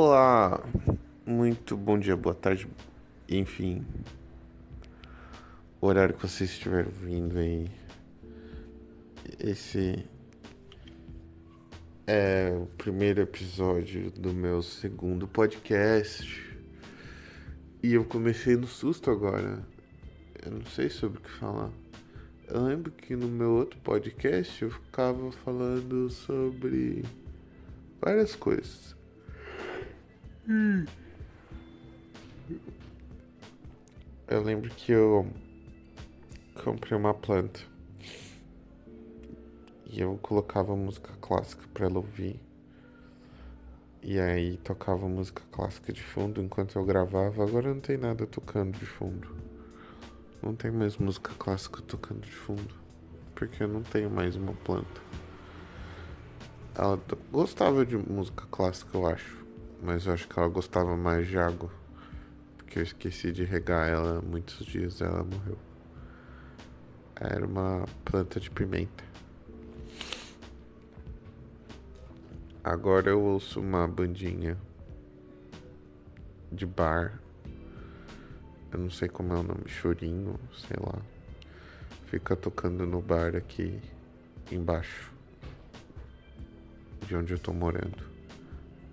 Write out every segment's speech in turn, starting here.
Olá, muito bom dia, boa tarde, enfim, o horário que você estiver vindo aí. Esse é o primeiro episódio do meu segundo podcast e eu comecei no susto agora. Eu não sei sobre o que falar. Eu lembro que no meu outro podcast eu ficava falando sobre várias coisas. Hum. Eu lembro que eu comprei uma planta e eu colocava música clássica para ela ouvir. E aí tocava música clássica de fundo enquanto eu gravava. Agora não tem nada tocando de fundo. Não tem mais música clássica tocando de fundo. Porque eu não tenho mais uma planta. Ela gostava de música clássica, eu acho. Mas eu acho que ela gostava mais de água. Porque eu esqueci de regar ela muitos dias ela morreu. Era uma planta de pimenta. Agora eu ouço uma bandinha de bar eu não sei como é o nome, chorinho, sei lá. Fica tocando no bar aqui embaixo de onde eu tô morando.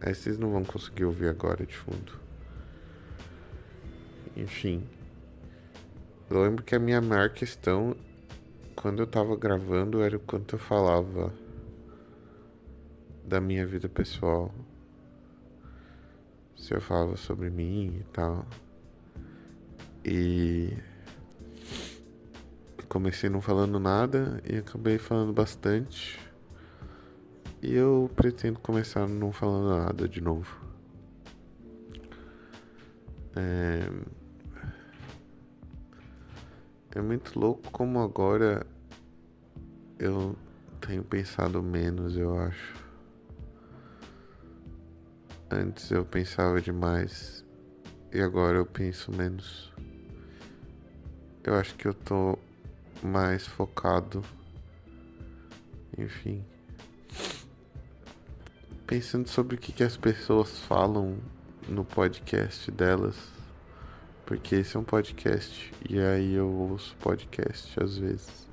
Aí vocês não vão conseguir ouvir agora de fundo. Enfim. Eu lembro que a minha maior questão quando eu tava gravando era o quanto eu falava da minha vida pessoal. Se eu falava sobre mim e tal. E comecei não falando nada e acabei falando bastante. E eu pretendo começar não falando nada de novo. É, é muito louco como agora eu tenho pensado menos, eu acho. Antes eu pensava demais e agora eu penso menos eu acho que eu tô mais focado. Enfim. Pensando sobre o que, que as pessoas falam no podcast delas. Porque esse é um podcast. E aí eu ouço podcast às vezes.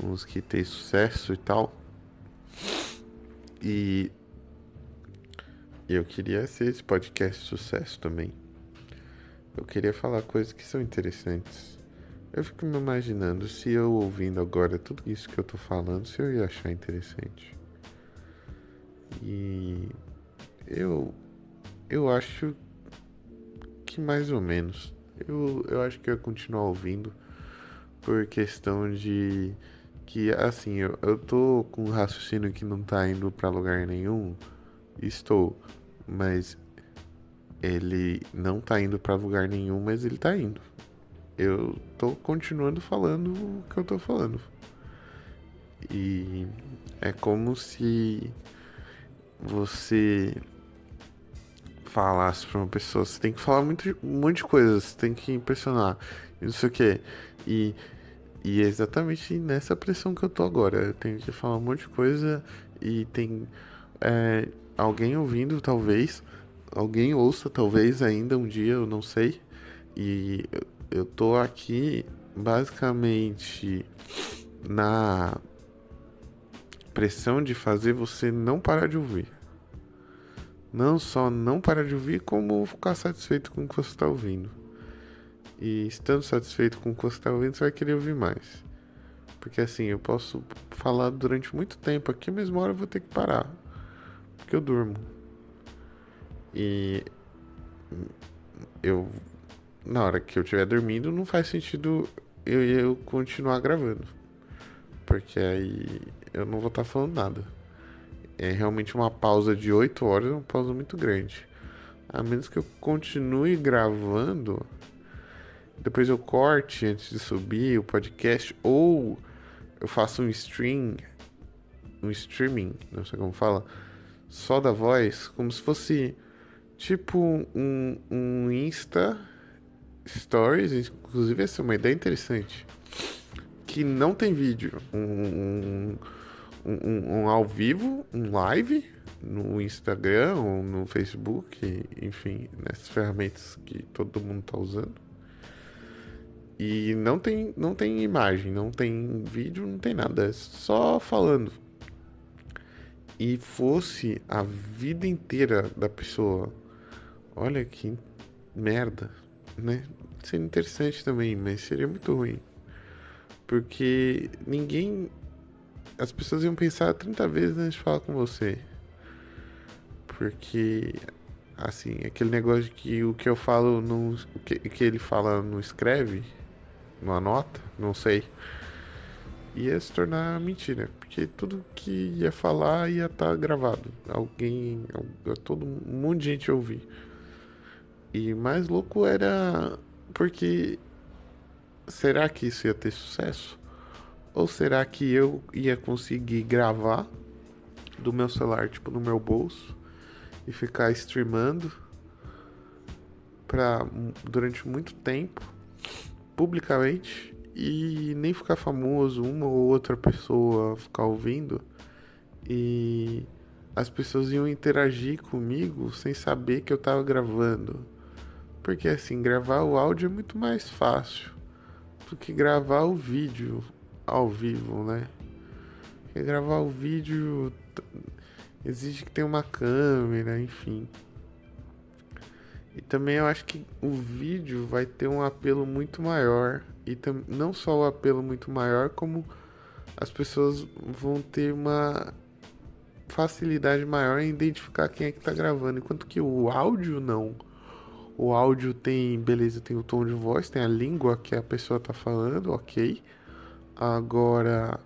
Uns que tem sucesso e tal. E eu queria ser esse podcast sucesso também. Eu queria falar coisas que são interessantes. Eu fico me imaginando se eu ouvindo agora tudo isso que eu tô falando, se eu ia achar interessante. E eu eu acho que mais ou menos. Eu, eu acho que eu ia continuar ouvindo por questão de que assim, eu, eu tô com um raciocínio que não tá indo para lugar nenhum. Estou, mas ele não tá indo para lugar nenhum, mas ele tá indo eu tô continuando falando o que eu tô falando. E é como se você falasse pra uma pessoa, você tem que falar muito, um monte de coisas, você tem que impressionar, não sei o que. E, e é exatamente nessa pressão que eu tô agora. Eu tenho que falar um monte de coisa e tem é, alguém ouvindo, talvez. Alguém ouça, talvez, ainda um dia, eu não sei. E eu tô aqui basicamente na pressão de fazer você não parar de ouvir. Não só não parar de ouvir, como ficar satisfeito com o que você está ouvindo. E estando satisfeito com o que você está ouvindo, você vai querer ouvir mais. Porque assim, eu posso falar durante muito tempo aqui, mas uma hora eu vou ter que parar. Porque eu durmo. E eu na hora que eu estiver dormindo, não faz sentido eu, eu continuar gravando. Porque aí eu não vou estar tá falando nada. É realmente uma pausa de 8 horas, uma pausa muito grande. A menos que eu continue gravando, depois eu corte antes de subir o podcast, ou eu faço um stream, um streaming, não sei como fala, só da voz, como se fosse tipo um, um Insta stories, inclusive essa é uma ideia interessante, que não tem vídeo, um, um, um, um ao vivo, um live no Instagram ou no Facebook, enfim, nessas ferramentas que todo mundo está usando. E não tem, não tem imagem, não tem vídeo, não tem nada, é só falando. E fosse a vida inteira da pessoa, olha que merda, né? Seria interessante também, mas seria muito ruim. Porque ninguém. As pessoas iam pensar 30 vezes antes de falar com você. Porque, assim, aquele negócio de que o que eu falo, não, o que, que ele fala não escreve, não anota, não sei. Ia se tornar mentira. Porque tudo que ia falar ia estar tá gravado. Alguém, todo monte de gente ouvir. E mais louco era porque será que isso ia ter sucesso? Ou será que eu ia conseguir gravar do meu celular, tipo no meu bolso, e ficar streamando para durante muito tempo publicamente e nem ficar famoso, uma ou outra pessoa ficar ouvindo e as pessoas iam interagir comigo sem saber que eu tava gravando. Porque assim, gravar o áudio é muito mais fácil do que gravar o vídeo ao vivo, né? Porque gravar o vídeo exige que tenha uma câmera, enfim. E também eu acho que o vídeo vai ter um apelo muito maior. E não só o apelo muito maior, como as pessoas vão ter uma facilidade maior em identificar quem é que tá gravando. Enquanto que o áudio não. O áudio tem, beleza, tem o tom de voz, tem a língua que a pessoa tá falando, ok. Agora,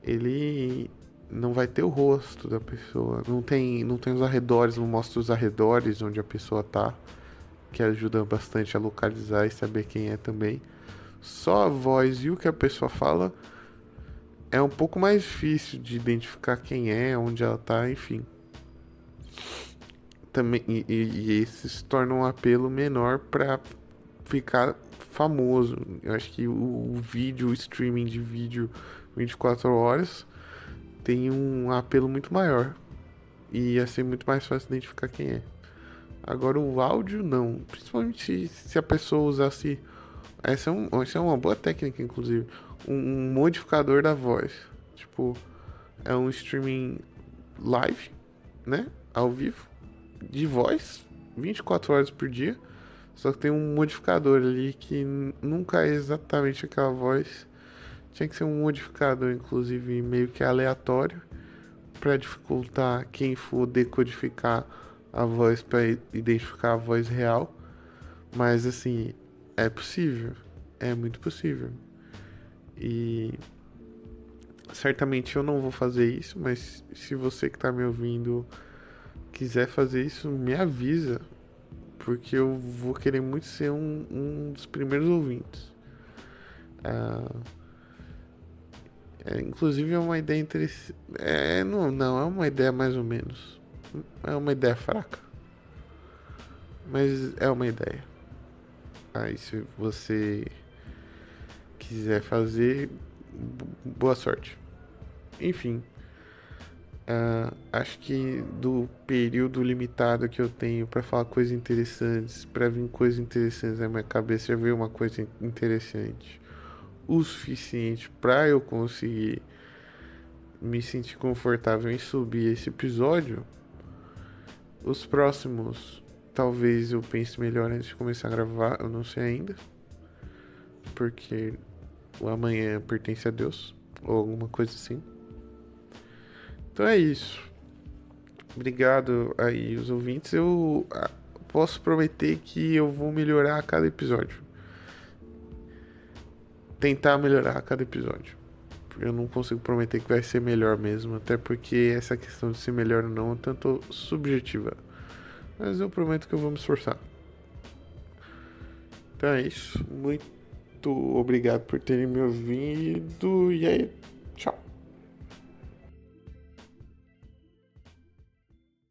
ele não vai ter o rosto da pessoa, não tem, não tem os arredores, não mostra os arredores onde a pessoa tá, que ajuda bastante a localizar e saber quem é também. Só a voz e o que a pessoa fala é um pouco mais difícil de identificar quem é, onde ela tá, enfim também e, e esse se torna um apelo menor para ficar famoso. Eu acho que o, o, vídeo, o streaming de vídeo 24 horas tem um apelo muito maior e ia ser muito mais fácil identificar quem é. Agora o áudio não, principalmente se a pessoa usasse essa é, um, essa é uma boa técnica inclusive, um, um modificador da voz. Tipo, é um streaming live, né? Ao vivo de voz 24 horas por dia. Só que tem um modificador ali que nunca é exatamente aquela voz. Tinha que ser um modificador, inclusive, meio que aleatório, para dificultar quem for decodificar a voz para identificar a voz real. Mas assim, é possível. É muito possível. E certamente eu não vou fazer isso, mas se você que está me ouvindo quiser fazer isso, me avisa. Porque eu vou querer muito ser um, um dos primeiros ouvintes. Ah, é, inclusive é uma ideia interessante. É, não, não, é uma ideia mais ou menos. É uma ideia fraca. Mas é uma ideia. Aí se você quiser fazer, boa sorte. Enfim. Uh, acho que do período limitado que eu tenho para falar coisas interessantes, para vir coisas interessantes na minha cabeça, já veio uma coisa interessante o suficiente para eu conseguir me sentir confortável em subir esse episódio. Os próximos, talvez eu pense melhor antes de começar a gravar, eu não sei ainda, porque o amanhã pertence a Deus ou alguma coisa assim. Então é isso. Obrigado aí os ouvintes. Eu ah, posso prometer que eu vou melhorar a cada episódio. Tentar melhorar a cada episódio. Eu não consigo prometer que vai ser melhor mesmo, até porque essa questão de ser melhor ou não é tanto subjetiva. Mas eu prometo que eu vou me esforçar. Então é isso. Muito obrigado por terem me ouvido e aí, tchau.